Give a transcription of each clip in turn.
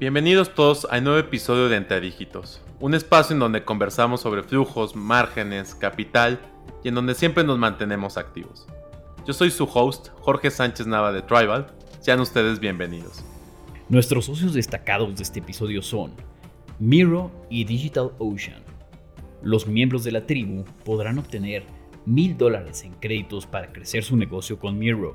Bienvenidos todos a un nuevo episodio de Entre Dígitos, un espacio en donde conversamos sobre flujos, márgenes, capital y en donde siempre nos mantenemos activos. Yo soy su host, Jorge Sánchez Nava de Tribal, sean ustedes bienvenidos. Nuestros socios destacados de este episodio son Miro y Digital Ocean. Los miembros de la tribu podrán obtener mil dólares en créditos para crecer su negocio con Miro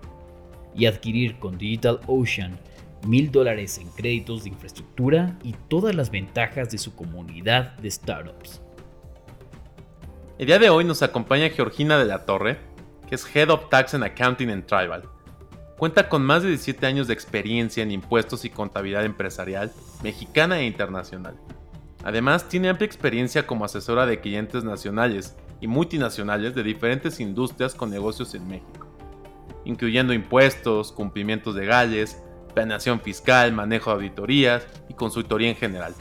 y adquirir con Digital Ocean mil dólares en créditos de infraestructura y todas las ventajas de su comunidad de startups. El día de hoy nos acompaña Georgina de la Torre, que es Head of Tax and Accounting en Tribal. Cuenta con más de 17 años de experiencia en impuestos y contabilidad empresarial mexicana e internacional. Además, tiene amplia experiencia como asesora de clientes nacionales y multinacionales de diferentes industrias con negocios en México, incluyendo impuestos, cumplimientos legales, planeación fiscal, manejo de auditorías y consultoría en general.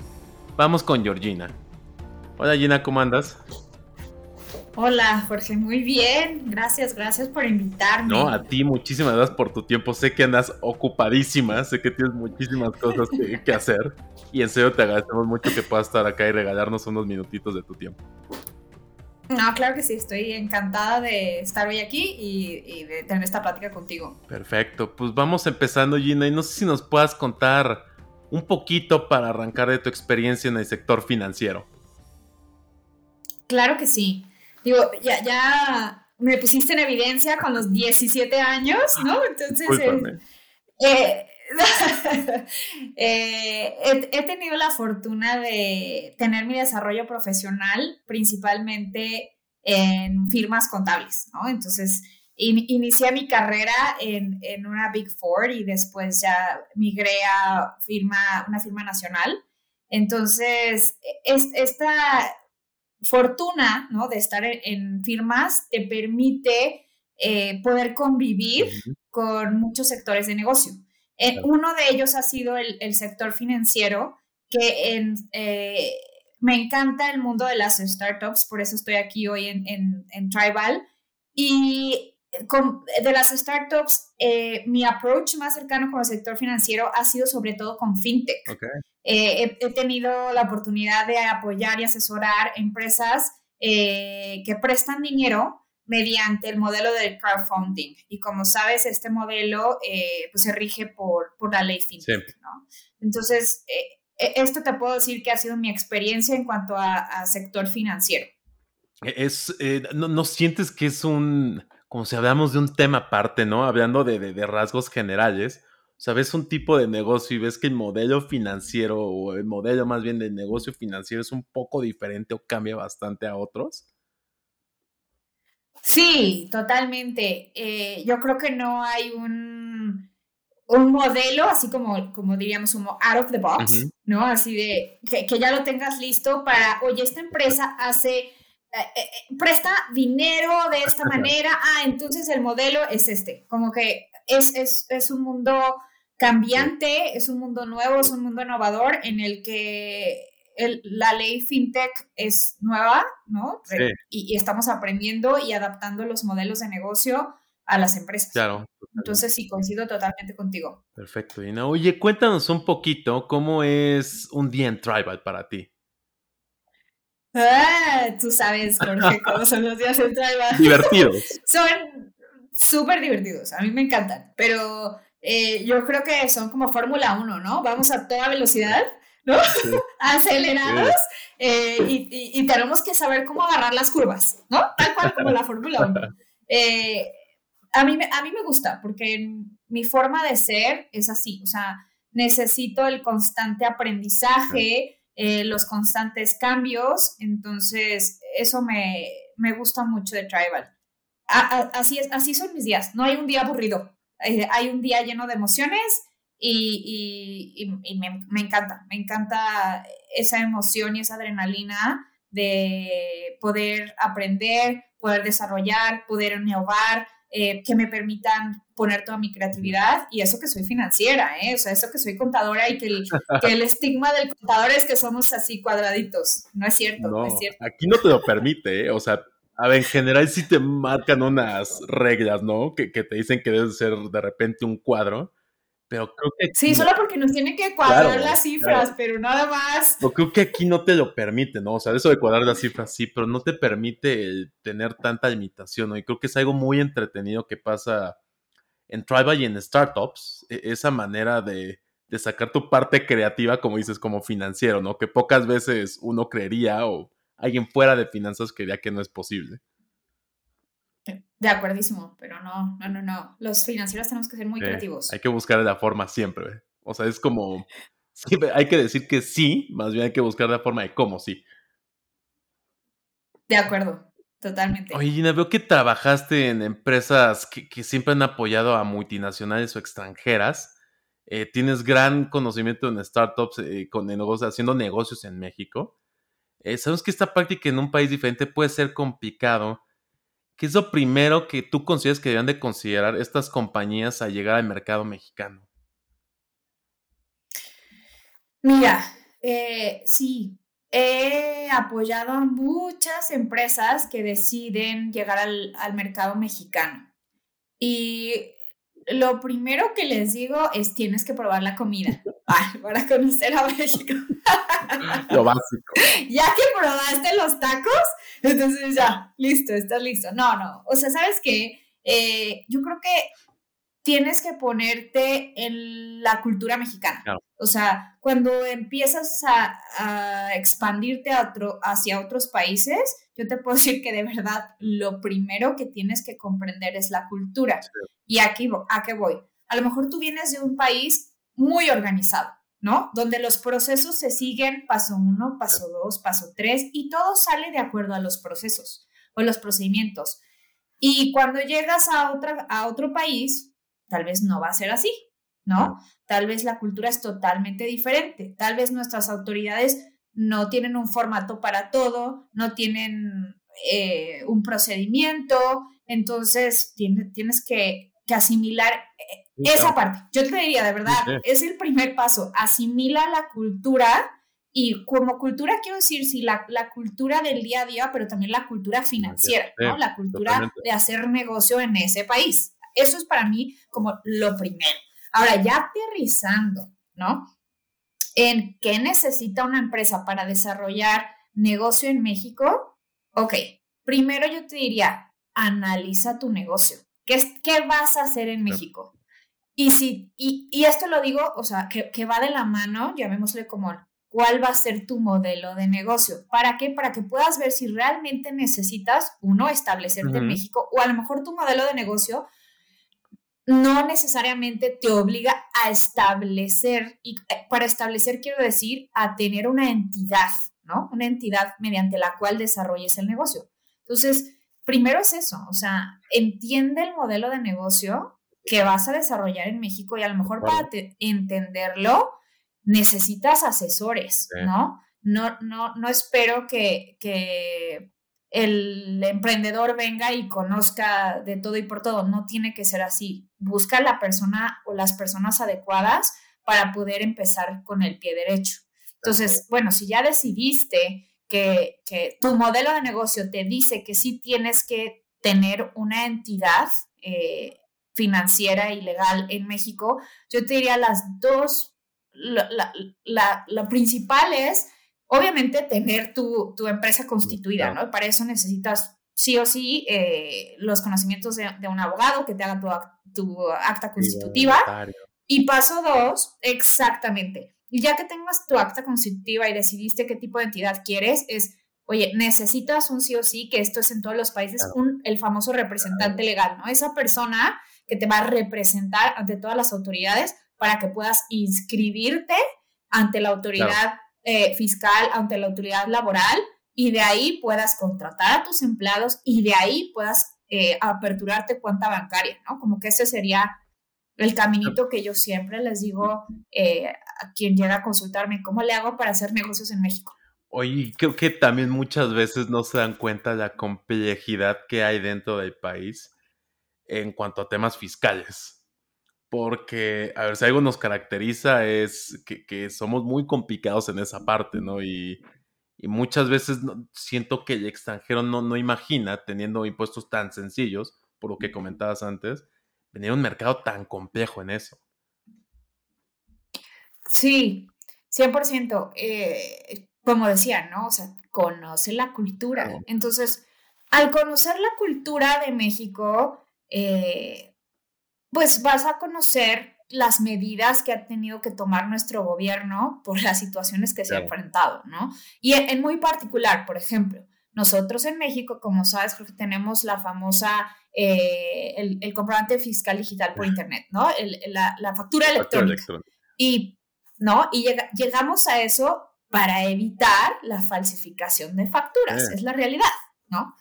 Vamos con Georgina. Hola Gina, ¿cómo andas? Hola Jorge, muy bien. Gracias, gracias por invitarme. No, a ti muchísimas gracias por tu tiempo. Sé que andas ocupadísima, sé que tienes muchísimas cosas que, que hacer. Y en serio te agradecemos mucho que puedas estar acá y regalarnos unos minutitos de tu tiempo. No, claro que sí, estoy encantada de estar hoy aquí y, de tener esta plática contigo. Perfecto, pues vamos empezando Gina y no sé si nos puedas contar un poquito para arrancar de tu experiencia en el sector financiero. Claro que sí. Digo, ya, ya me pusiste en evidencia con los 17 años, ¿no? Entonces, eh, eh, he, tenido la fortuna de tener mi desarrollo profesional principalmente en firmas contables, ¿no? Entonces, inicié mi carrera en, una Big Four y después ya migré a firma, una firma nacional. Entonces, esta fortuna, ¿no? De estar en, firmas te permite eh, poder convivir con muchos sectores de negocio. Eh, uno de ellos ha sido el, sector financiero, que eh, me encanta el mundo de las startups, por eso estoy aquí hoy en, Tribal. Y de las startups, eh, mi approach más cercano con el sector financiero ha sido sobre todo con fintech. he, tenido la oportunidad de apoyar y asesorar empresas que prestan dinero mediante el modelo del crowdfunding. Y como sabes, este modelo eh, pues se rige por, por la ley FinTech. ¿no? Entonces, eh, e, esto te puedo decir que ha sido mi experiencia en cuanto a, sector financiero. Es, eh, no, sientes que es un, como si hablamos de un tema aparte, ¿no? Hablando de, de, rasgos generales. O sea, ves un tipo de negocio y ves que el modelo financiero o el modelo más bien del negocio financiero es un poco diferente o cambia bastante a otros. Sí, totalmente. Eh, yo creo que no hay un, un modelo, así como, como diríamos, como out of the box, ¿no? Así de que, ya lo tengas listo para, oye, esta empresa hace, eh, eh, presta dinero de esta manera, ah, entonces el modelo es este. Como que es, es, es un mundo cambiante, es un mundo nuevo, es un mundo innovador en el que la ley fintech es nueva, ¿no? Y, estamos aprendiendo y adaptando los modelos de negocio a las empresas. Claro. Entonces sí, coincido totalmente contigo. Perfecto, Dina. Oye, cuéntanos un poquito cómo es un día en Tribal para ti. Ah, tú sabes, Jorge, cómo son los días en Tribal. Divertidos. son súper divertidos, a mí me encantan, pero eh, yo creo que son como Fórmula 1, ¿no? Vamos a toda velocidad ¿no? Acelerados eh, y, tenemos que saber cómo agarrar las curvas, ¿no? Tal cual como la Fórmula 1. Eh, a, mí, a mí me gusta porque mi forma de ser es así, o sea, necesito el constante aprendizaje, eh, los constantes cambios, entonces eso me, me gusta mucho de Tribal. así, es, así son mis días, no hay un día aburrido, hay un día lleno de emociones y, me, encanta, me encanta esa emoción y esa adrenalina de poder aprender, poder desarrollar, poder innovar, eh, que me permitan poner toda mi creatividad y eso que soy financiera, ¿eh? o sea, eso que soy contadora y que el, que el estigma del contador es que somos así cuadraditos. No es cierto, no, es cierto. Aquí no te lo permite, ¿eh? o sea, a ver, en general sí te marcan unas reglas, ¿no? Que, que te dicen que debes ser de repente un cuadro pero creo que... sí, solo porque nos tiene que cuadrar las cifras, pero nada más. Pero creo que aquí no te lo permite, ¿no? O sea, eso de cuadrar las cifras sí, pero no te permite tener tanta limitación, ¿no? Y creo que es algo muy entretenido que pasa en Tribal y en startups, e, esa manera de, de sacar tu parte creativa, como dices, como financiero, ¿no? Que pocas veces uno creería o alguien fuera de finanzas creería que no es posible. De acuerdísimo, pero no, no, no, no. Los financieros tenemos que ser muy creativos. Hay que buscar la forma siempre. O sea, es como, hay que decir que sí, más bien hay que buscar la forma de cómo sí. De acuerdo, totalmente. Oye, Gina, veo que trabajaste en empresas que, siempre han apoyado a multinacionales o extranjeras. Eh, tienes gran conocimiento en startups eh, con negocios, haciendo negocios en México. Eh, sabemos que esta práctica en un país diferente puede ser complicado ¿Qué es lo primero que tú consideras que deben de considerar estas compañías al llegar al mercado mexicano? Mira, eh, sí, he apoyado a muchas empresas que deciden llegar al, al mercado mexicano. Y lo primero que les digo es tienes que probar la comida para conocer a México. lo básico. Ya que probaste los tacos, entonces ya, listo, estás listo. No, no, o sea, ¿sabes qué? Eh, yo creo que tienes que ponerte en la cultura mexicana. O sea, cuando empiezas a, expandirte hacia otros países, yo te puedo decir que de verdad lo primero que tienes que comprender es la cultura. Y aquí, ¿a qué voy? A lo mejor tú vienes de un país muy organizado, ¿no? Donde los procesos se siguen paso uno, paso dos, paso tres, y todo sale de acuerdo a los procesos o los procedimientos. Y cuando llegas a, otra, a otro país, tal vez no va a ser así, ¿no? Tal vez la cultura es totalmente diferente, tal vez nuestras autoridades no tienen un formato para todo, no tienen eh, un procedimiento, entonces tienes que, asimilar esa parte. Yo te diría, de verdad, es el primer paso, asimila la cultura y como cultura quiero decir, sí, la, cultura del día a día, pero también la cultura financiera, ¿no? La cultura de hacer negocio en ese país. Eso es para mí como lo primero. Ahora, ya aterrizando, ¿no? En qué necesita una empresa para desarrollar negocio en México. Ok, primero yo te diría, analiza tu negocio. ¿Qué, qué vas a hacer en México? Y, si, y, y, esto lo digo, o sea, que, que va de la mano, llamémosle como cuál va a ser tu modelo de negocio. ¿Para qué? Para que puedas ver si realmente necesitas, uno, establecerte en México o a lo mejor tu modelo de negocio no necesariamente te obliga a establecer, y eh, para establecer quiero decir a tener una entidad, ¿no? Una entidad mediante la cual desarrolles el negocio. Entonces, primero es eso, o sea, entiende el modelo de negocio que vas a desarrollar en México y a lo mejor para entenderlo necesitas asesores, ¿no? No, no, no espero que, que el emprendedor venga y conozca de todo y por todo. No tiene que ser así. Busca la persona o las personas adecuadas para poder empezar con el pie derecho. Entonces, bueno, si ya decidiste que, tu modelo de negocio te dice que sí tienes que tener una entidad eh, financiera y legal en México, yo te diría las dos, la, la principal es obviamente tener tu, empresa constituida, ¿no? Para eso necesitas sí o sí eh, los conocimientos de, un abogado que te haga tu, acta constitutiva. Y paso dos, exactamente. Y ya que tengas tu acta constitutiva y decidiste qué tipo de entidad quieres, es, oye, necesitas un sí o sí, que esto es en todos los países, un, el famoso representante legal, ¿no? Esa persona que te va a representar ante todas las autoridades para que puedas inscribirte ante la autoridad eh, fiscal ante la autoridad laboral y de ahí puedas contratar a tus empleados y de ahí puedas eh, aperturarte cuenta bancaria, ¿no? Como que ese sería el caminito que yo siempre les digo eh, a quien llega a consultarme, ¿cómo le hago para hacer negocios en México? Oye, creo que también muchas veces no se dan cuenta de la complejidad que hay dentro del país en cuanto a temas fiscales porque, a ver, si algo nos caracteriza es que, somos muy complicados en esa parte, ¿no? Y, muchas veces siento que el extranjero no, no imagina, teniendo impuestos tan sencillos, por lo que comentabas antes, venir a un mercado tan complejo en eso. Sí, 100%. Eh, como decía, ¿no? O sea, conoce la cultura. Entonces, al conocer la cultura de México, eh, pues vas a conocer las medidas que ha tenido que tomar nuestro gobierno por las situaciones que se ha enfrentado, ¿no? Y en, muy particular, por ejemplo, nosotros en México, como sabes, que tenemos la famosa, eh, el, comprobante fiscal digital por Internet, ¿no? la, factura electrónica. Y, ¿no? Y llegamos a eso para evitar la falsificación de facturas, es la realidad, ¿no?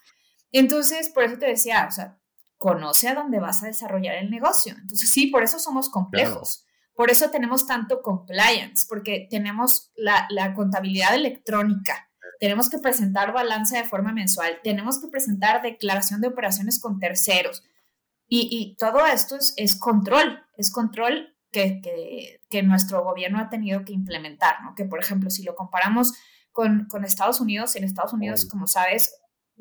Entonces, por eso te decía, o sea, conoce a dónde vas a desarrollar el negocio. Entonces, sí, por eso somos complejos. Por eso tenemos tanto compliance, porque tenemos la, contabilidad electrónica, tenemos que presentar balance de forma mensual, tenemos que presentar declaración de operaciones con terceros. Y, todo esto es, control, es control que, que, nuestro gobierno ha tenido que implementar, ¿no? Que, por ejemplo, si lo comparamos con, con Estados Unidos, en Estados Unidos, como sabes,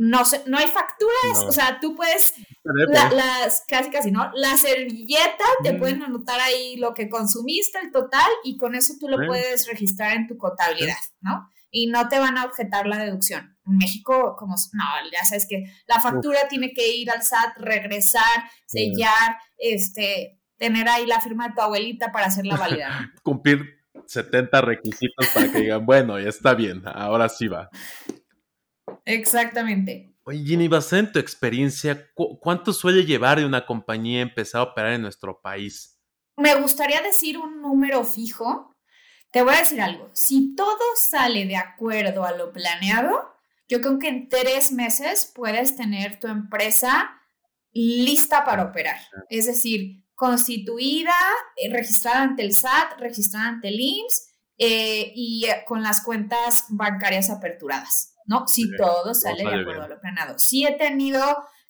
no, no hay facturas, o sea, tú puedes, las, casi casi, ¿no? La servilleta, te pueden anotar ahí lo que consumiste, el total, y con eso tú lo puedes registrar en tu contabilidad, ¿no? Y no te van a objetar la deducción. En México, como, no, ya sabes que la factura tiene que ir al SAT, regresar, sellar, este, tener ahí la firma de tu abuelita para hacerla válida. Cumplir 70 requisitos para que digan, bueno, ya está bien, ahora sí va. Exactamente. Oye, Ginny, basada en tu experiencia, ¿cuánto suele llevar de una compañía empezar a operar en nuestro país? Me gustaría decir un número fijo. Te voy a decir algo. Si todo sale de acuerdo a lo planeado, yo creo que en tres meses puedes tener tu empresa lista para operar. Es decir, constituida, eh, registrada ante el SAT, registrada ante el IMSS eh, y eh, con las cuentas bancarias aperturadas. ¿No? Si todo sale de acuerdo a lo planeado. Sí he tenido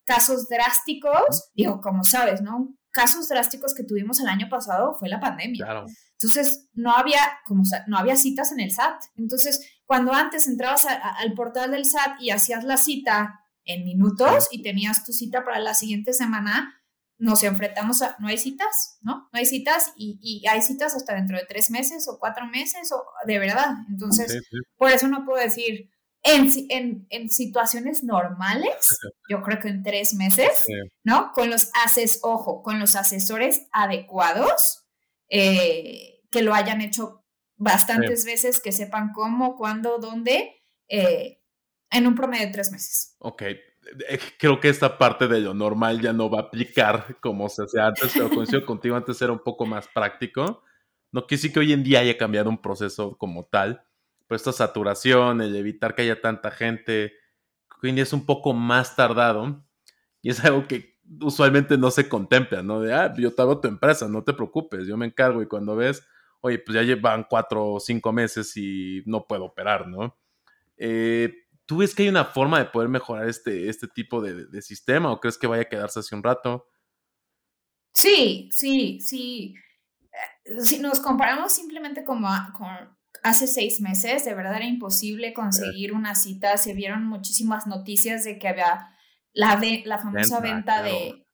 casos drásticos, digo, como sabes, ¿no? Casos drásticos que tuvimos el año pasado fue la pandemia. Entonces, no había, como, no había citas en el SAT. Entonces, cuando antes entrabas al portal del SAT y hacías la cita en minutos y tenías tu cita para la siguiente semana, nos enfrentamos a, no hay citas, ¿no? No hay citas y, y hay citas hasta dentro de tres meses o cuatro meses o de verdad. Entonces, por eso no puedo decir, en, en, situaciones normales, yo creo que en tres meses, ¿no? Con los ases, ojo, con los asesores adecuados, eh, que lo hayan hecho bastantes veces, que sepan cómo, cuándo, dónde, eh, en un promedio de tres meses. Ok, eh, creo que esta parte de lo normal ya no va a aplicar como se hacía antes, pero coincido contigo, antes era un poco más práctico. No que sí que hoy en día haya cambiado un proceso como tal, pues esta saturación, el evitar que haya tanta gente, es un poco más tardado y es algo que usualmente no se contempla, ¿no? De, ah, yo te tu empresa, no te preocupes, yo me encargo y cuando ves, oye, pues ya llevan cuatro o cinco meses y no puedo operar, ¿no? Eh, ¿Tú ves que hay una forma de poder mejorar este, este tipo de, sistema o crees que vaya a quedarse así un rato? Sí, sí, sí. Eh, si nos comparamos simplemente como con hace seis meses, de verdad era imposible conseguir una cita. Se vieron muchísimas noticias de que había la, la famosa venta, de,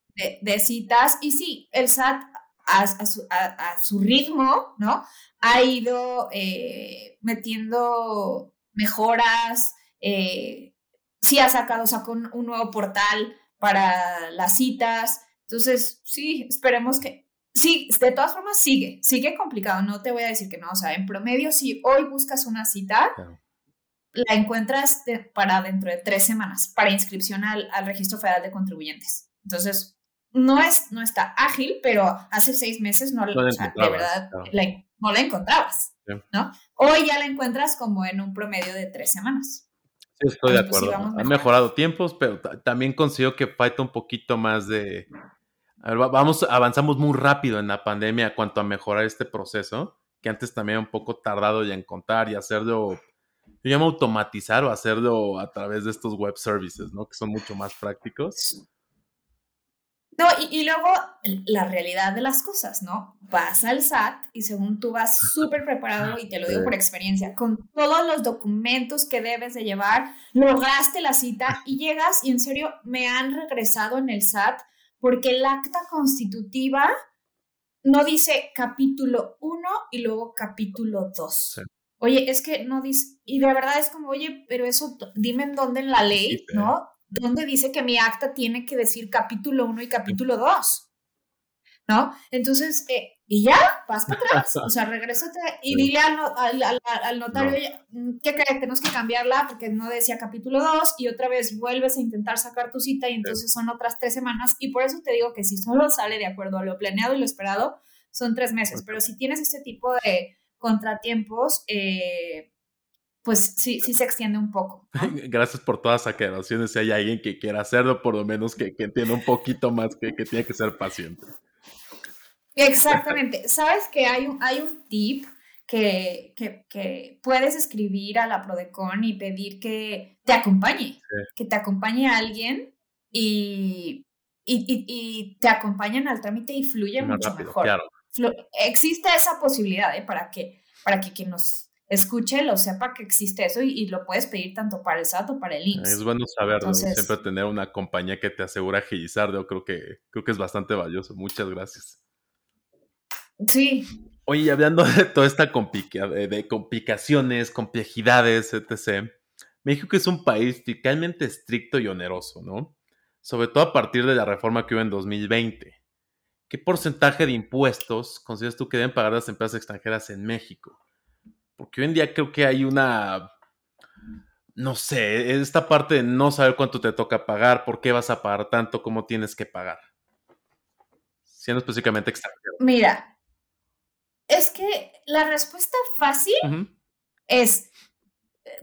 de, citas. Y sí, el SAT a, su, ritmo, ¿no? Ha ido eh, metiendo mejoras. Eh, sí ha sacado, sacó un, un nuevo portal para las citas. Entonces, sí, esperemos que sí, de todas formas sigue, sigue complicado, no te voy a decir que no, o sea, en promedio, si hoy buscas una cita, la encuentras para dentro de tres semanas, para inscripción al, Registro Federal de Contribuyentes. Entonces, no, es, no está ágil, pero hace seis meses no, no de verdad, no la encontrabas, ¿no? Hoy ya la encuentras como en un promedio de tres semanas. Sí, estoy de acuerdo. Han mejorado tiempos, pero también considero que falta un poquito más de vamos, avanzamos muy rápido en la pandemia cuanto a mejorar este proceso, que antes también era un poco tardado ya en contar y hacerlo, yo llamo automatizar o hacerlo a través de estos web services, ¿no? Que son mucho más prácticos. No, y, luego la realidad de las cosas, ¿no? Vas al SAT y según tú vas súper preparado, y te lo digo por experiencia, con todos los documentos que debes de llevar, lograste la cita y llegas y en serio me han regresado en el SAT porque el acta constitutiva no dice capítulo 1 y luego capítulo 2. Oye, es que no dice, y de verdad es como, oye, pero eso, dime en dónde en la ley, ¿no? ¿Dónde dice que mi acta tiene que decir capítulo 1 y capítulo 2? ¿No? Entonces, eh, y ya, vas para atrás, o sea, regrésate y dile al, al, notario, mm, ¿qué crees? Tenemos que cambiarla porque no decía capítulo 2 y otra vez vuelves a intentar sacar tu cita y entonces son otras tres semanas y por eso te digo que si solo sale de acuerdo a lo planeado y lo esperado, son tres meses, pero si tienes este tipo de contratiempos, eh, pues sí, sí se extiende un poco. Gracias por todas las aclaraciones. Si hay alguien que quiera hacerlo, por lo menos que, que entienda un poquito más que, que tiene que ser paciente. Exactamente. Sabes que hay un, hay un tip que, que, puedes escribir a la Prodecon y pedir que te acompañe, que te acompañe alguien y, y, te acompañen al trámite y fluye mucho mejor. existe esa posibilidad ¿eh? para, que, para que quien nos escuche lo sepa que existe eso y, lo puedes pedir tanto para el SAT o para el IMSS. Es bueno saberlo, siempre tener una compañía que te asegura agilizar, yo creo que, creo que es bastante valioso. Muchas gracias. Sí. Oye, hablando de toda esta de complicaciones, complejidades, etc., México es un país fiscalmente estricto y oneroso, ¿no? Sobre todo a partir de la reforma que hubo en 2020. ¿Qué porcentaje de impuestos consideras tú que deben pagar las empresas extranjeras en México? Porque hoy en día creo que hay una, no sé, esta parte de no saber cuánto te toca pagar, por qué vas a pagar tanto, cómo tienes que pagar. Siendo específicamente extranjero. Mira, que la respuesta fácil es,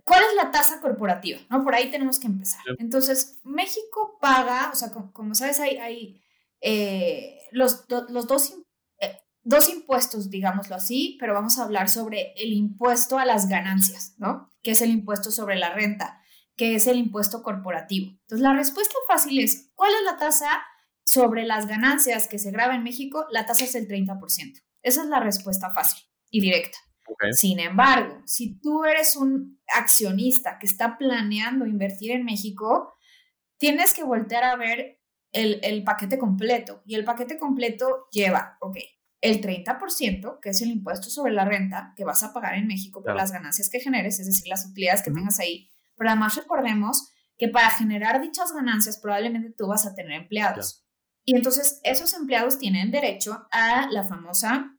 ¿cuál es la tasa corporativa? ¿No? Por ahí tenemos que empezar. Entonces, México paga, o sea, como, sabes, hay, hay eh, los, los dos, eh, dos impuestos, digámoslo así, pero vamos a hablar sobre el impuesto a las ganancias, ¿no? Que es el impuesto sobre la renta, que es el impuesto corporativo. Entonces, la respuesta fácil es, ¿cuál es la tasa sobre las ganancias que se graba en México? La tasa es el 30%. Esa es la respuesta fácil y directa. Sin embargo, si tú eres un accionista que está planeando invertir en México, tienes que voltear a ver el, paquete completo. Y el paquete completo lleva, ok, el 30%, que es el impuesto sobre la renta que vas a pagar en México por las ganancias que generes, es decir, las utilidades que tengas ahí. Pero además recordemos que para generar dichas ganancias probablemente tú vas a tener empleados. Y entonces esos empleados tienen derecho a la famosa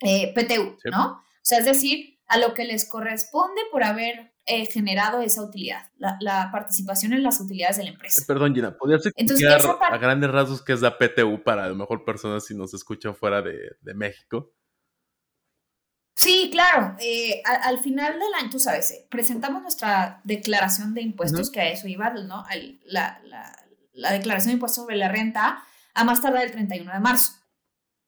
eh, PTU, ¿no? O sea, es decir, a lo que les corresponde por haber eh, generado esa utilidad, la, participación en las utilidades de la empresa. perdón, Gina, ¿podrías explicar a grandes rasgos qué es la PTU para a lo mejor personas si nos escuchan fuera de, México? Sí, claro. Eh, al, final del año, tú sabes, presentamos nuestra declaración de impuestos, que a eso iba, ¿no? la, la, declaración de impuestos sobre la renta a más tardar el 31 de marzo.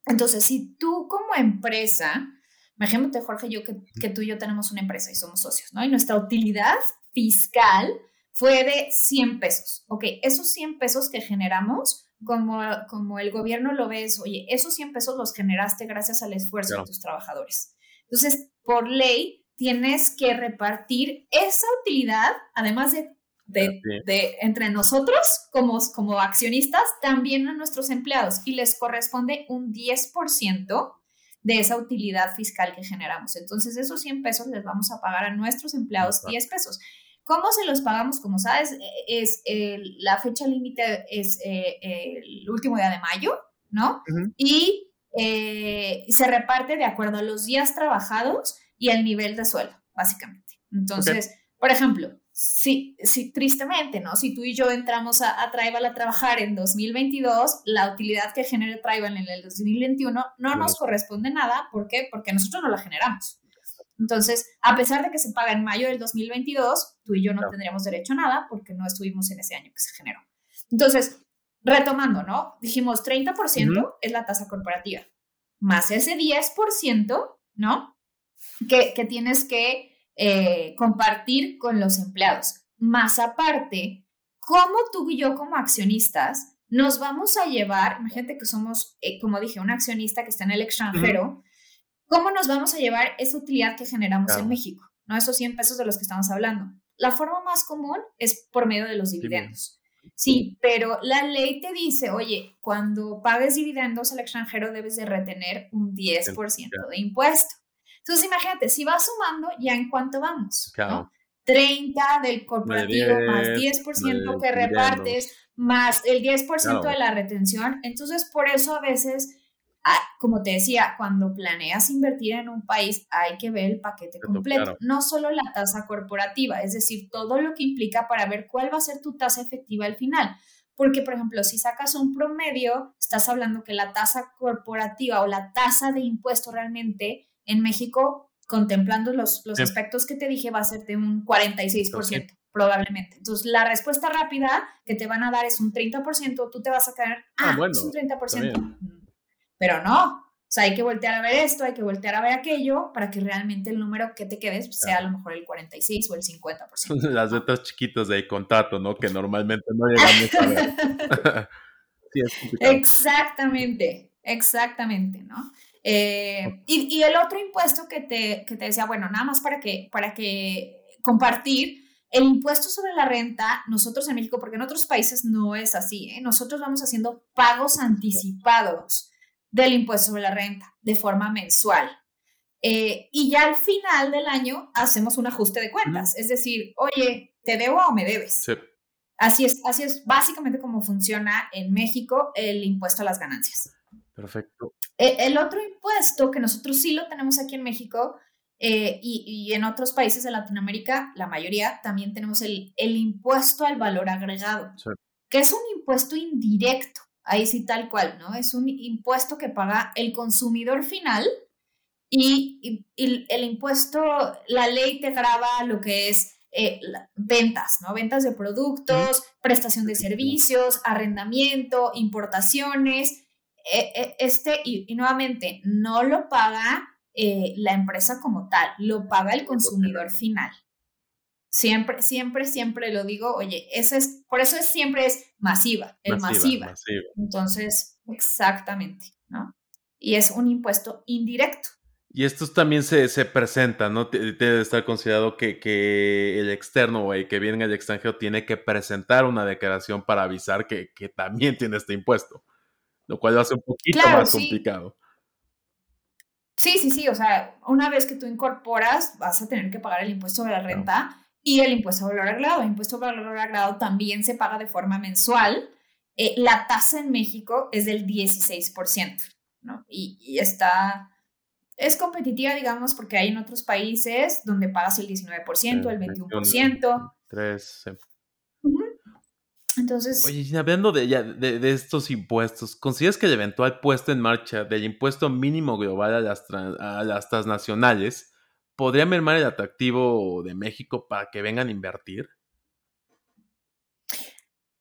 Entonces, si tú como empresa, imagínate Jorge, yo que, que, tú y yo tenemos una empresa y somos socios, ¿no? Y nuestra utilidad fiscal fue de 100 pesos. Ok, esos 100 pesos que generamos, como, como el gobierno lo ve, es, oye, esos 100 pesos los generaste gracias al esfuerzo de tus trabajadores. Entonces, por ley, tienes que repartir esa utilidad, además de de, entre nosotros como, como accionistas, también a nuestros empleados y les corresponde un 10% de esa utilidad fiscal que generamos. Entonces, esos 100 pesos les vamos a pagar a nuestros empleados 10 pesos. ¿Cómo se los pagamos? Como sabes, es la fecha límite es eh, el último día de mayo, ¿no? Y eh, se reparte de acuerdo a los días trabajados y el nivel de sueldo, básicamente. Entonces, por ejemplo, Sí, sí, tristemente, ¿no? Si tú y yo entramos a, a Tribal a trabajar en 2022, la utilidad que genere Tribal en el 2021 no nos corresponde nada. ¿Por qué? Porque nosotros no la generamos. Entonces, a pesar de que se paga en mayo del 2022, tú y yo no tendríamos derecho a nada porque no estuvimos en ese año que se generó. Entonces, retomando, ¿no? Dijimos 30% es la tasa corporativa, más ese 10%, ¿no? Que, que tienes que eh, compartir con los empleados. Más aparte, ¿cómo tú y yo como accionistas nos vamos a llevar, imagínate que somos, eh, como dije, un accionista que está en el extranjero, ¿cómo nos vamos a llevar esa utilidad que generamos en México? ¿No? Esos 100 pesos de los que estamos hablando. La forma más común es por medio de los dividendos. Sí, pero la ley te dice, oye, cuando pagues dividendos al extranjero debes de retener un 10% de impuesto. Entonces, imagínate, si vas sumando, ¿ya en cuánto vamos? Claro. 30 del corporativo más 10% que repartes, más el 10% de la retención. Entonces, por eso a veces Ah, como te decía, cuando planeas invertir en un país hay que ver el paquete completo, no solo la tasa corporativa, es decir, todo lo que implica para ver cuál va a ser tu tasa efectiva al final. Porque, por ejemplo, si sacas un promedio, estás hablando que la tasa corporativa o la tasa de impuesto realmente en México, contemplando los, los aspectos que te dije, va a ser de un 46%. Probablemente. Entonces, la respuesta rápida que te van a dar es un 30%, tú te vas a caer, ah, ah es un 30%. Pero no, o sea, hay que voltear a ver esto, hay que voltear a ver aquello para que realmente el número que te quedes sea a lo mejor el 46 o el 50%. Las letras chiquitas de contrato, ¿no? Que normalmente no llegamos a ver. sí, exactamente, exactamente, ¿no? Eh, y, y, el otro impuesto que te, que te decía, bueno, nada más para que, para que compartir, el impuesto sobre la renta, nosotros en México, porque en otros países no es así, ¿eh? nosotros vamos haciendo pagos anticipados del impuesto sobre la renta de forma mensual. Eh, y ya al final del año hacemos un ajuste de cuentas, es decir, oye, ¿te debo o me debes? Así es, así es básicamente como funciona en México el impuesto a las ganancias. Perfecto. E, el otro impuesto que nosotros sí lo tenemos aquí en México eh, y, en otros países de Latinoamérica, la mayoría, también tenemos el, el impuesto al valor agregado, que es un impuesto indirecto ahí sí tal cual, ¿no? Es un impuesto que paga el consumidor final y, el impuesto, la ley te graba lo que es eh, ventas, ¿no? Ventas de productos, prestación de servicios, arrendamiento, importaciones. E, e, este, y, nuevamente, no lo paga eh, la empresa como tal, lo paga el consumidor final. Siempre, siempre, siempre lo digo, oye, eso es, por eso es siempre es masiva, el masiva. Entonces, exactamente, ¿no? Y es un impuesto indirecto. Y estos también se, se presentan, ¿no? Debe estar considerado que, que el externo o el que viene del extranjero tiene que presentar una declaración para avisar que, que también tiene este impuesto, lo cual lo hace un poquito más complicado. Sí, sí, sí, o sea, una vez que tú incorporas, vas a tener que pagar el impuesto de la renta y el impuesto a valor agregado. El impuesto a valor agregado también se paga de forma mensual. Eh, la tasa en México es del 16%, ¿no? Y, está, es competitiva, digamos, porque hay en otros países donde pagas el 19%, el 21%. 3, Entonces. Oye, hablando de, de, de, estos impuestos, ¿consideras que el eventual puesto en marcha del impuesto mínimo global a las, a las transnacionales podría mermar el atractivo de México para que vengan a invertir?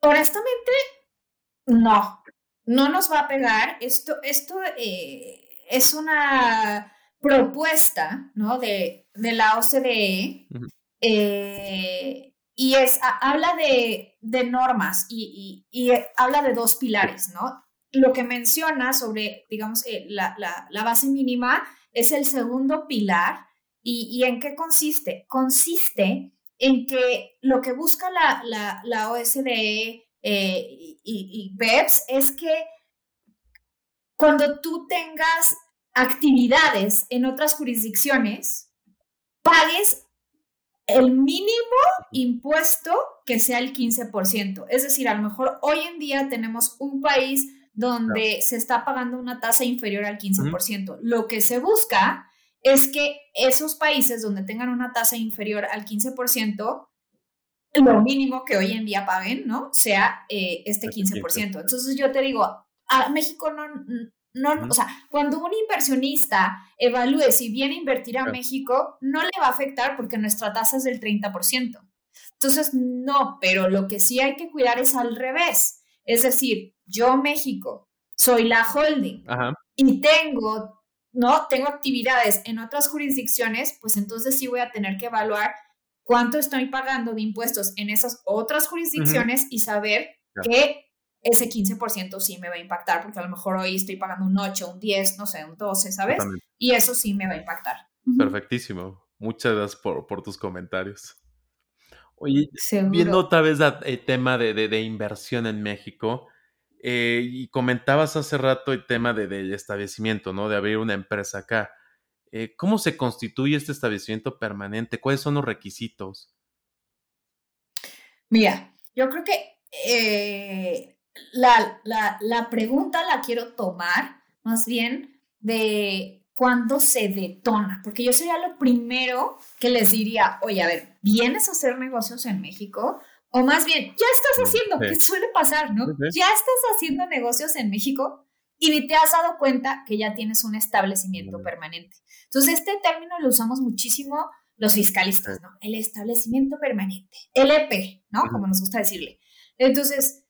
Honestamente, no. No nos va a pegar. Esto, esto eh, es una propuesta ¿no? de, la OCDE eh, y es, habla de, normas y, habla de dos pilares, ¿no? Lo que menciona sobre, digamos, eh, la, la base mínima es el segundo pilar ¿Y, en qué consiste? Consiste en que lo que busca la, la, OSDE eh, y, y, BEPS es que cuando tú tengas actividades en otras jurisdicciones, pagues el mínimo impuesto que sea el 15%. Es decir, a lo mejor hoy en día tenemos un país donde se está pagando una tasa inferior al 15%. Lo que se busca es que esos países donde tengan una tasa inferior al 15%, lo mínimo que hoy en día paguen, ¿no? Sea eh, este 15%. Entonces yo te digo, a México no, no, o sea, cuando un inversionista evalúe si viene a invertir a México, no le va a afectar porque nuestra tasa es del 30%. Entonces, no, pero lo que sí hay que cuidar es al revés. Es decir, yo México soy la holding y tengo ¿no? Tengo actividades en otras jurisdicciones, pues entonces sí voy a tener que evaluar cuánto estoy pagando de impuestos en esas otras jurisdicciones y saber que ese 15% sí me va a impactar, porque a lo mejor hoy estoy pagando un 8, un 10, no sé, un 12, ¿sabes? Y eso sí me va a impactar. Perfectísimo. Muchas gracias por, por tus comentarios. Oye, viendo otra vez el tema de, inversión en México, eh, y comentabas hace rato el tema del establecimiento, ¿no? De abrir una empresa acá. Eh, ¿Cómo se constituye este establecimiento permanente? ¿Cuáles son los requisitos? Mira, yo creo que eh, la, la, pregunta la quiero tomar más bien de cuándo se detona, porque yo sería lo primero que les diría, oye, a ver, ¿vienes a hacer negocios en México? O más bien, ya estás haciendo, que suele pasar, ¿no? Ya estás haciendo negocios en México y ni te has dado cuenta que ya tienes un establecimiento permanente. Entonces, este término lo usamos muchísimo los fiscalistas, ¿no? El establecimiento permanente, LP, ¿no? Como nos gusta decirle. Entonces,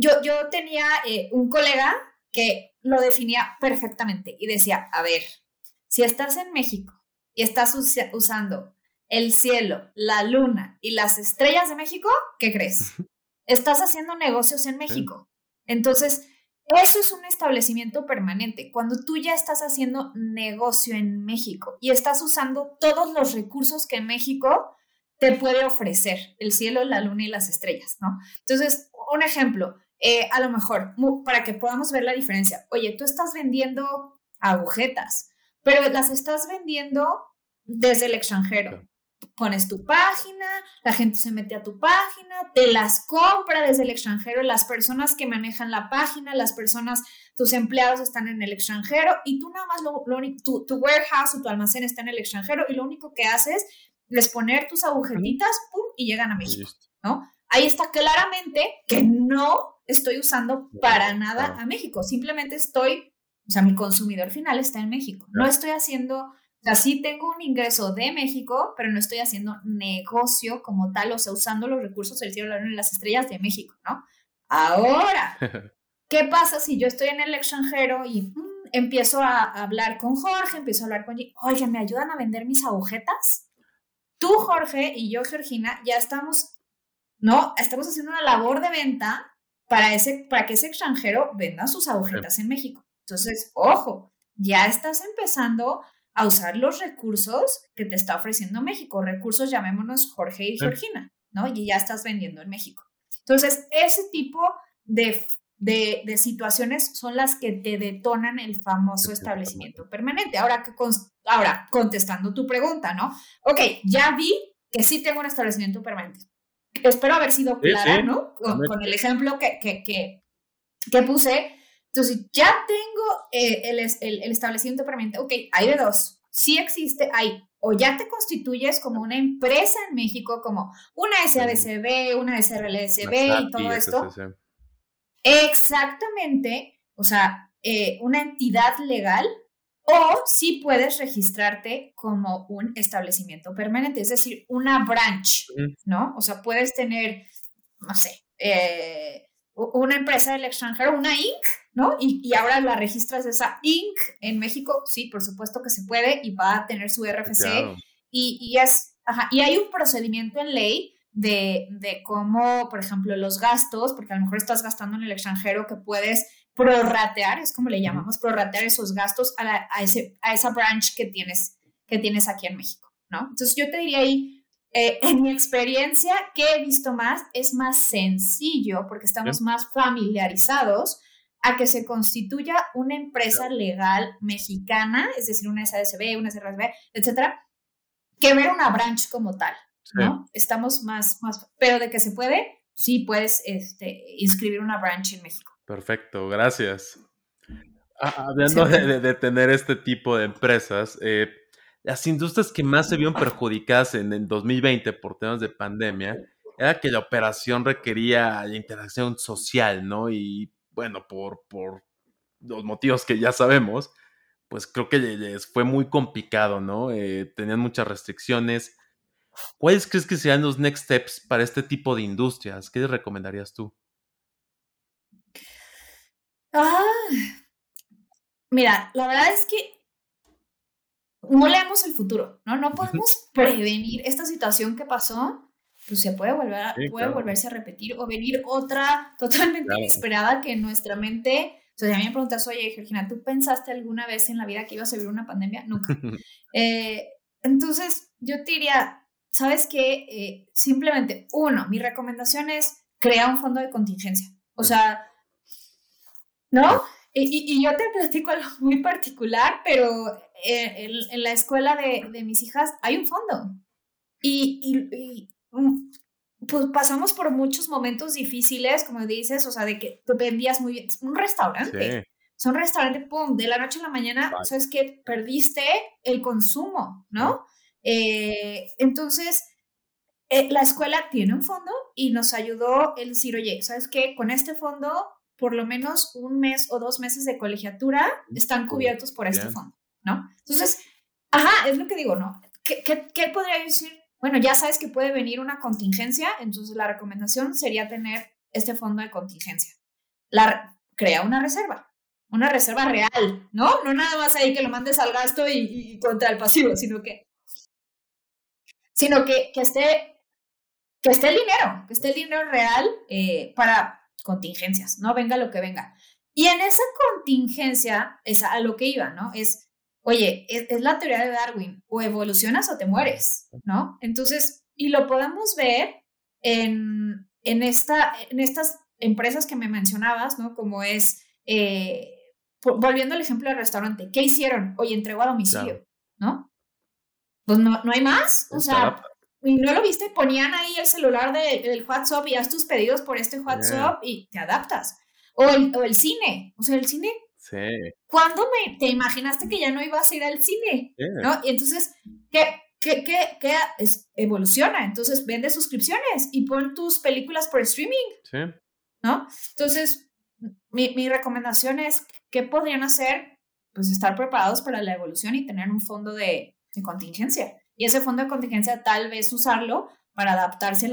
yo, yo tenía eh, un colega que lo definía perfectamente y decía, a ver, si estás en México y estás usando el cielo, la luna y las estrellas de México, ¿qué crees? Estás haciendo negocios en México. Entonces, eso es un establecimiento permanente. Cuando tú ya estás haciendo negocio en México y estás usando todos los recursos que México te puede ofrecer, el cielo, la luna y las estrellas, ¿no? Entonces, un ejemplo, eh, a lo mejor, para que podamos ver la diferencia, oye, tú estás vendiendo agujetas, pero las estás vendiendo desde el extranjero. Pones tu página, la gente se mete a tu página, te las compra desde el extranjero, las personas que manejan la página, las personas, tus empleados están en el extranjero y tú nada más, lo, tu, tu, warehouse o tu almacén está en el extranjero y lo único que haces es poner tus agujetitas, pum, y llegan a México, ¿no? Ahí está claramente que no estoy usando para nada a México, simplemente estoy, o sea, mi consumidor final está en México, no estoy haciendo o sea, sí tengo un ingreso de México, pero no estoy haciendo negocio como tal, o sea, usando los recursos del cielo, la luna y las estrellas de México, ¿no? Ahora, ¿qué pasa si yo estoy en el extranjero y mm, empiezo a hablar con Jorge, empiezo a hablar con... Oye, ¿me ayudan a vender mis agujetas? Tú, Jorge, y yo, Georgina, ya estamos, ¿no? Estamos haciendo una labor de venta para, ese, para que ese extranjero venda sus agujetas en México. Entonces, ojo, ya estás empezando a usar los recursos que te está ofreciendo México, recursos llamémonos Jorge y Georgina, ¿no? Y ya estás vendiendo en México. Entonces, ese tipo de, de, situaciones son las que te detonan el famoso establecimiento permanente. Ahora, que ahora, contestando tu pregunta, ¿no? Ok, ya vi que sí tengo un establecimiento permanente. Espero haber sido clara, ¿no? Con, el ejemplo que, que, que, que puse entonces, ya tengo eh, el, el, establecimiento permanente. Ok, hay de dos. Sí existe, hay o ya te constituyes como una empresa en México, como una SADCB, una SRLSB y todo esto. Exactamente, o sea, eh, una entidad legal, o sí puedes registrarte como un establecimiento permanente, es decir, una branch, ¿no? O sea, puedes tener, no sé, eh, una empresa del extranjero, una Inc., ¿no? Y, ahora la registras esa Inc. en México, sí, por supuesto que se puede y va a tener su RFC. Y, es, y hay un procedimiento en ley de, cómo, por ejemplo, los gastos, porque a lo mejor estás gastando en el extranjero que puedes prorratear, es como le llamamos, prorratear esos gastos a, a, ese, a esa branch que tienes, que tienes aquí en México, ¿no? Entonces yo te diría ahí, eh, en mi experiencia, que he visto más, es más sencillo porque estamos más familiarizados a que se constituya una empresa legal mexicana, es decir, una SADCB, una SRSB, etcétera, que ver una branch como tal, ¿no? Estamos más, más, pero de que se puede, sí puedes este, inscribir una branch en México. Perfecto, gracias. Ah, hablando de, tener este tipo de empresas, eh, las industrias que más se vieron perjudicadas en el 2020 por temas de pandemia era que la operación requería la interacción social, ¿no? Y bueno, por, por los motivos que ya sabemos, pues creo que les fue muy complicado, ¿no? Eh, tenían muchas restricciones. ¿Cuáles crees que serían los next steps para este tipo de industrias? ¿Qué les recomendarías tú? Ah, mira, la verdad es que no leemos el futuro, ¿no? No podemos prevenir esta situación que pasó, pues se puede volver a, puede volverse a repetir o venir otra totalmente inesperada que en nuestra mente, o sea, si a mí me preguntas, oye, Georgina, ¿tú pensaste alguna vez en la vida que ibas a vivir una pandemia? Nunca. Eh, entonces, yo te diría, ¿sabes qué? Eh, simplemente, uno, mi recomendación es crear un fondo de contingencia. O sea, ¿no? Y, yo te platico algo muy particular, pero eh, en, la escuela de, de, mis hijas hay un fondo. Y, y, mm, pues pasamos por muchos momentos difíciles, como dices, o sea, de que tú vendías muy bien. Un restaurante. Sí. un restaurante, pum, de la noche a la mañana, sabes que perdiste el consumo, ¿no? Eh, entonces, eh, la escuela tiene un fondo y nos ayudó el decir, oye, ¿sabes qué? Con este fondo por lo menos un mes o dos meses de colegiatura están cubiertos por este fondo, ¿no? Entonces, ajá, es lo que digo, ¿no? ¿Qué, qué, podría decir? Bueno, ya sabes que puede venir una contingencia, entonces la recomendación sería tener este fondo de contingencia. La, crea una reserva, una reserva real, ¿no? No nada más ahí que lo mandes al gasto y, contra el pasivo, sino que, sino que, que esté que esté el dinero, que esté el dinero real eh, para, contingencias, ¿no? Venga lo que venga. Y en esa contingencia es a lo que iba, ¿no? Es, oye, es, la teoría de Darwin, o evolucionas o te mueres, ¿no? Entonces, y lo podemos ver en, en, esta, en estas empresas que me mencionabas, ¿no? Como es, eh, volviendo al ejemplo del restaurante, ¿qué hicieron? Oye, entregó a domicilio, ¿no? Pues no, no hay más, o sea, y no lo viste, ponían ahí el celular del WhatsApp y haz tus pedidos por este WhatsApp y te adaptas. O el, o el, cine, o sea, el cine. Sí. ¿Cuándo me, te imaginaste que ya no ibas a ir al cine? ¿No? Y entonces, ¿qué, qué, qué, qué es, evoluciona? Entonces, vende suscripciones y pon tus películas por streaming. Sí. ¿No? Entonces, mi, mi recomendación es, ¿qué podrían hacer? Pues estar preparados para la evolución y tener un fondo de, de contingencia y ese fondo de contingencia tal vez usarlo para adaptarse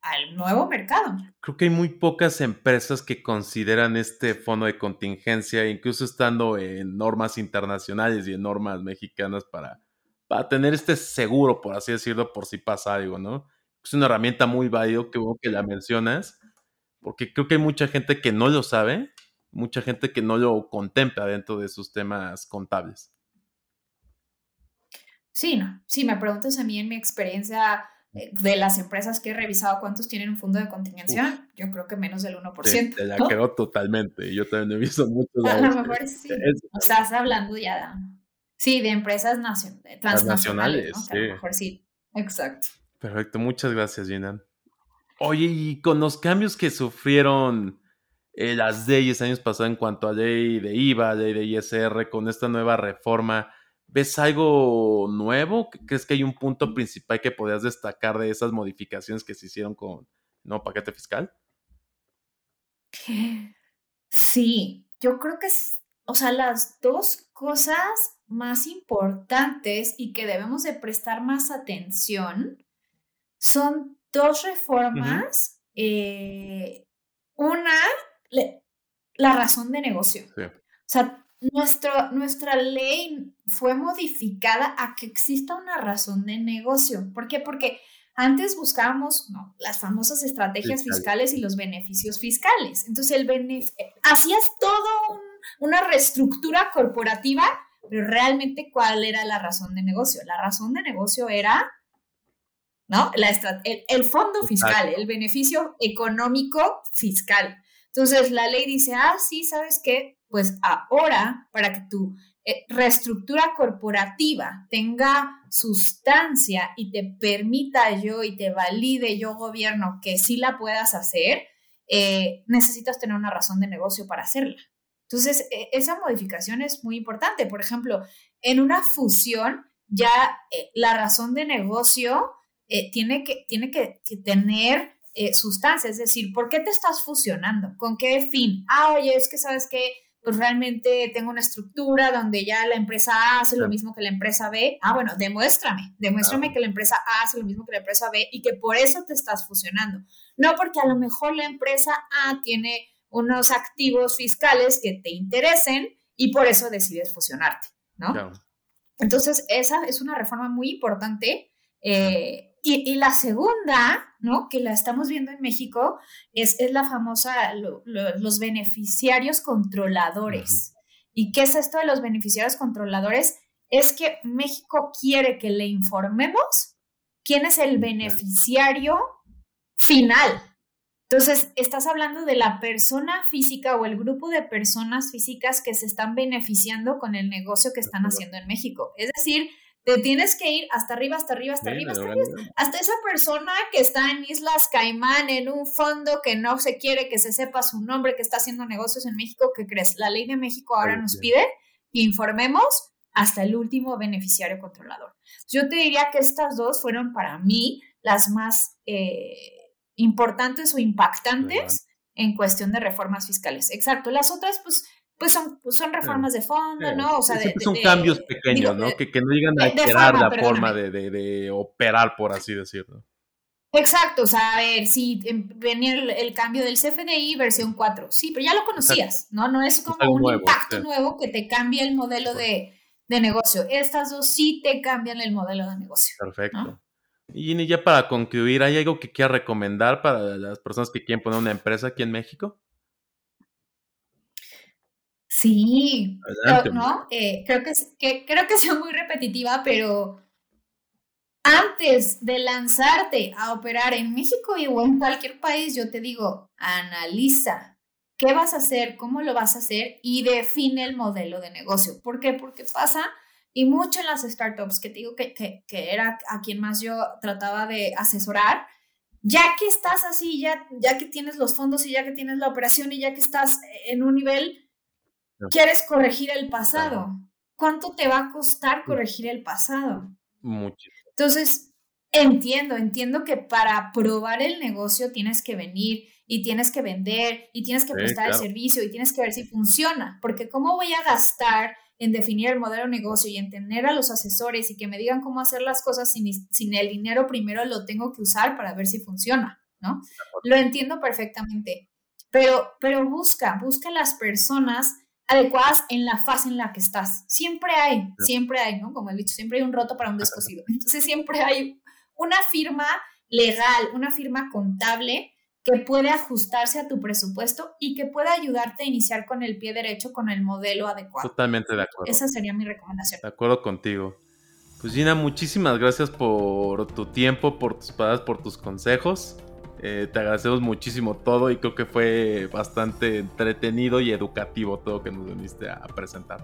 al nuevo mercado. Creo que hay muy pocas empresas que consideran este fondo de contingencia, incluso estando en normas internacionales y en normas mexicanas para, para tener este seguro, por así decirlo, por si pasa algo, ¿no? Es una herramienta muy válida, que que la mencionas, porque creo que hay mucha gente que no lo sabe, mucha gente que no lo contempla dentro de sus temas contables. Sí, no. Si me preguntas a mí en mi experiencia eh, de las empresas que he revisado cuántos tienen un fondo de contingencia, yo creo que menos del 1%. Sí, te la creo totalmente. Yo también he visto muchos. A lo mejor sí. O sea, estás hablando ya de, sí, de empresas transnacionales. ¿no? sí. a lo mejor sí. Exacto. Perfecto. Muchas gracias, Gina. Oye, y con los cambios que sufrieron eh, las leyes años pasados en cuanto a ley de IVA, ley de ISR, con esta nueva reforma, ¿Ves algo nuevo? ¿Crees que hay un punto principal que podrías destacar de esas modificaciones que se hicieron con el nuevo paquete fiscal? Sí, yo creo que, o sea, las dos cosas más importantes y que debemos de prestar más atención son dos reformas. Eh, una, la razón de negocio. O sea, nuestra ley fue modificada a que exista una razón de negocio. ¿Por qué? Porque antes buscábamos las famosas estrategias fiscales y los beneficios fiscales. Entonces, el hacías todo una reestructura corporativa, pero realmente, ¿cuál era la razón de negocio? La razón de negocio era ¿no? La el, el, fondo fiscal, el beneficio económico fiscal. Entonces, la ley dice, ah, sí, ¿sabes qué? Pues ahora para que tu eh, reestructura corporativa tenga sustancia y te permita yo y te valide yo gobierno que sí la puedas hacer, eh, necesitas tener una razón de negocio para hacerla. Entonces, e, esa modificación es muy importante. Por ejemplo, en una fusión, ya eh, la razón de negocio tiene, que, tiene que, que tener sustancia, es decir, ¿por qué te estás fusionando? ¿Con qué fin? Ah, oye, es que sabes que pues realmente tengo una estructura donde ya la empresa A hace lo mismo que la empresa B. Ah, bueno, demuéstrame, demuéstrame que la empresa A hace lo mismo que la empresa B y que por eso te estás fusionando. No porque a lo mejor la empresa A tiene unos activos fiscales que te interesen y por eso decides fusionarte, ¿no? Entonces, esa es una reforma muy importante. Eh, y, la segunda, ¿no? Que la estamos viendo en México, es, es la famosa, los beneficiarios controladores. ¿Y qué es esto de los beneficiarios controladores? Es que México quiere que le informemos quién es el beneficiario final. Entonces, estás hablando de la persona física o el grupo de personas físicas que se están beneficiando con el negocio que están haciendo en México. Es decir, te tienes que ir hasta arriba, hasta arriba, hasta arriba, hasta arriba, hasta esa persona que está en Islas Caimán, en un fondo que no se quiere que se sepa su nombre, que está haciendo negocios en México, ¿qué crees? La ley de México ahora nos pide que informemos hasta el último beneficiario controlador. Yo te diría que estas dos fueron para mí las más eh, importantes o impactantes en cuestión de reformas fiscales. Exacto, las otras pues pues son, pues son reformas de fondo, ¿no? O sea, son cambios pequeños, ¿no? Que, no llegan a alterar la forma de, operar, por así decirlo. Exacto, o sea, a ver, si venía el, cambio del CFDI versión 4, sí, pero ya lo conocías, ¿no? No es como un impacto nuevo que te cambia el modelo de, negocio. Estas dos sí te cambian el modelo de negocio. Perfecto. Y ya para concluir, ¿hay algo que quieras recomendar para las personas que quieren poner una empresa aquí en México? Sí, ¿no? Eh, creo, que, que, creo que soy muy repetitiva, pero antes de lanzarte a operar en México o en cualquier país, yo te digo, analiza qué vas a hacer, cómo lo vas a hacer y define el modelo de negocio. ¿Por qué? Porque pasa, y mucho en las startups, que te digo que, que, que era a quien más yo trataba de asesorar, ya que estás así, ya, ya que tienes los fondos y ya que tienes la operación y ya que estás en un nivel quieres corregir el pasado. ¿Cuánto te va a costar corregir el pasado? Mucho. Entonces, entiendo, entiendo que para probar el negocio tienes que venir y tienes que vender y tienes que prestar el servicio y tienes que ver si funciona, porque ¿cómo voy a gastar en definir el modelo de negocio y entender a los asesores y que me digan cómo hacer las cosas sin, sin el dinero primero lo tengo que usar para ver si funciona, ¿no? Lo entiendo perfectamente, pero, pero busca, busca las personas adecuadas en la fase en la que estás. Siempre hay, siempre hay, ¿no? Como he dicho, siempre hay un roto para un descosido. Entonces siempre hay una firma legal, una firma contable que puede ajustarse a tu presupuesto y que pueda ayudarte a iniciar con el pie derecho con el modelo adecuado. Totalmente de acuerdo. Esa sería mi recomendación. De acuerdo contigo. Pues Gina, muchísimas gracias por tu tiempo, por tus palabras, por tus consejos. Eh, te agradecemos muchísimo todo y creo que fue bastante entretenido y educativo todo que nos viniste a presentar.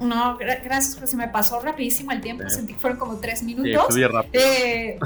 No, gracias, se me pasó rapidísimo el tiempo, sentí que fueron como tres minutos. Eh,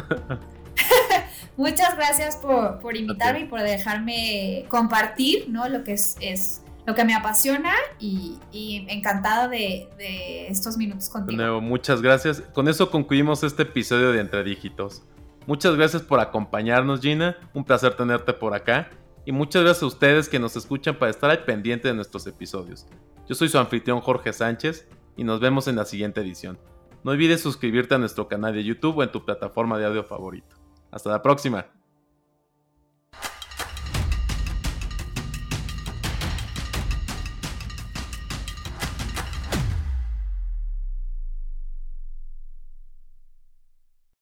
muchas gracias por, por invitarme y por dejarme compartir ¿no? lo que es, es lo que me apasiona y, y encantada de, de, estos minutos contigo. De nuevo, muchas gracias. Con eso concluimos este episodio de Entre Dígitos. Muchas gracias por acompañarnos, Gina. Un placer tenerte por acá. Y muchas gracias a ustedes que nos escuchan para estar al pendiente de nuestros episodios. Yo soy su anfitrión Jorge Sánchez y nos vemos en la siguiente edición. No olvides suscribirte a nuestro canal de YouTube o en tu plataforma de audio favorito. Hasta la próxima.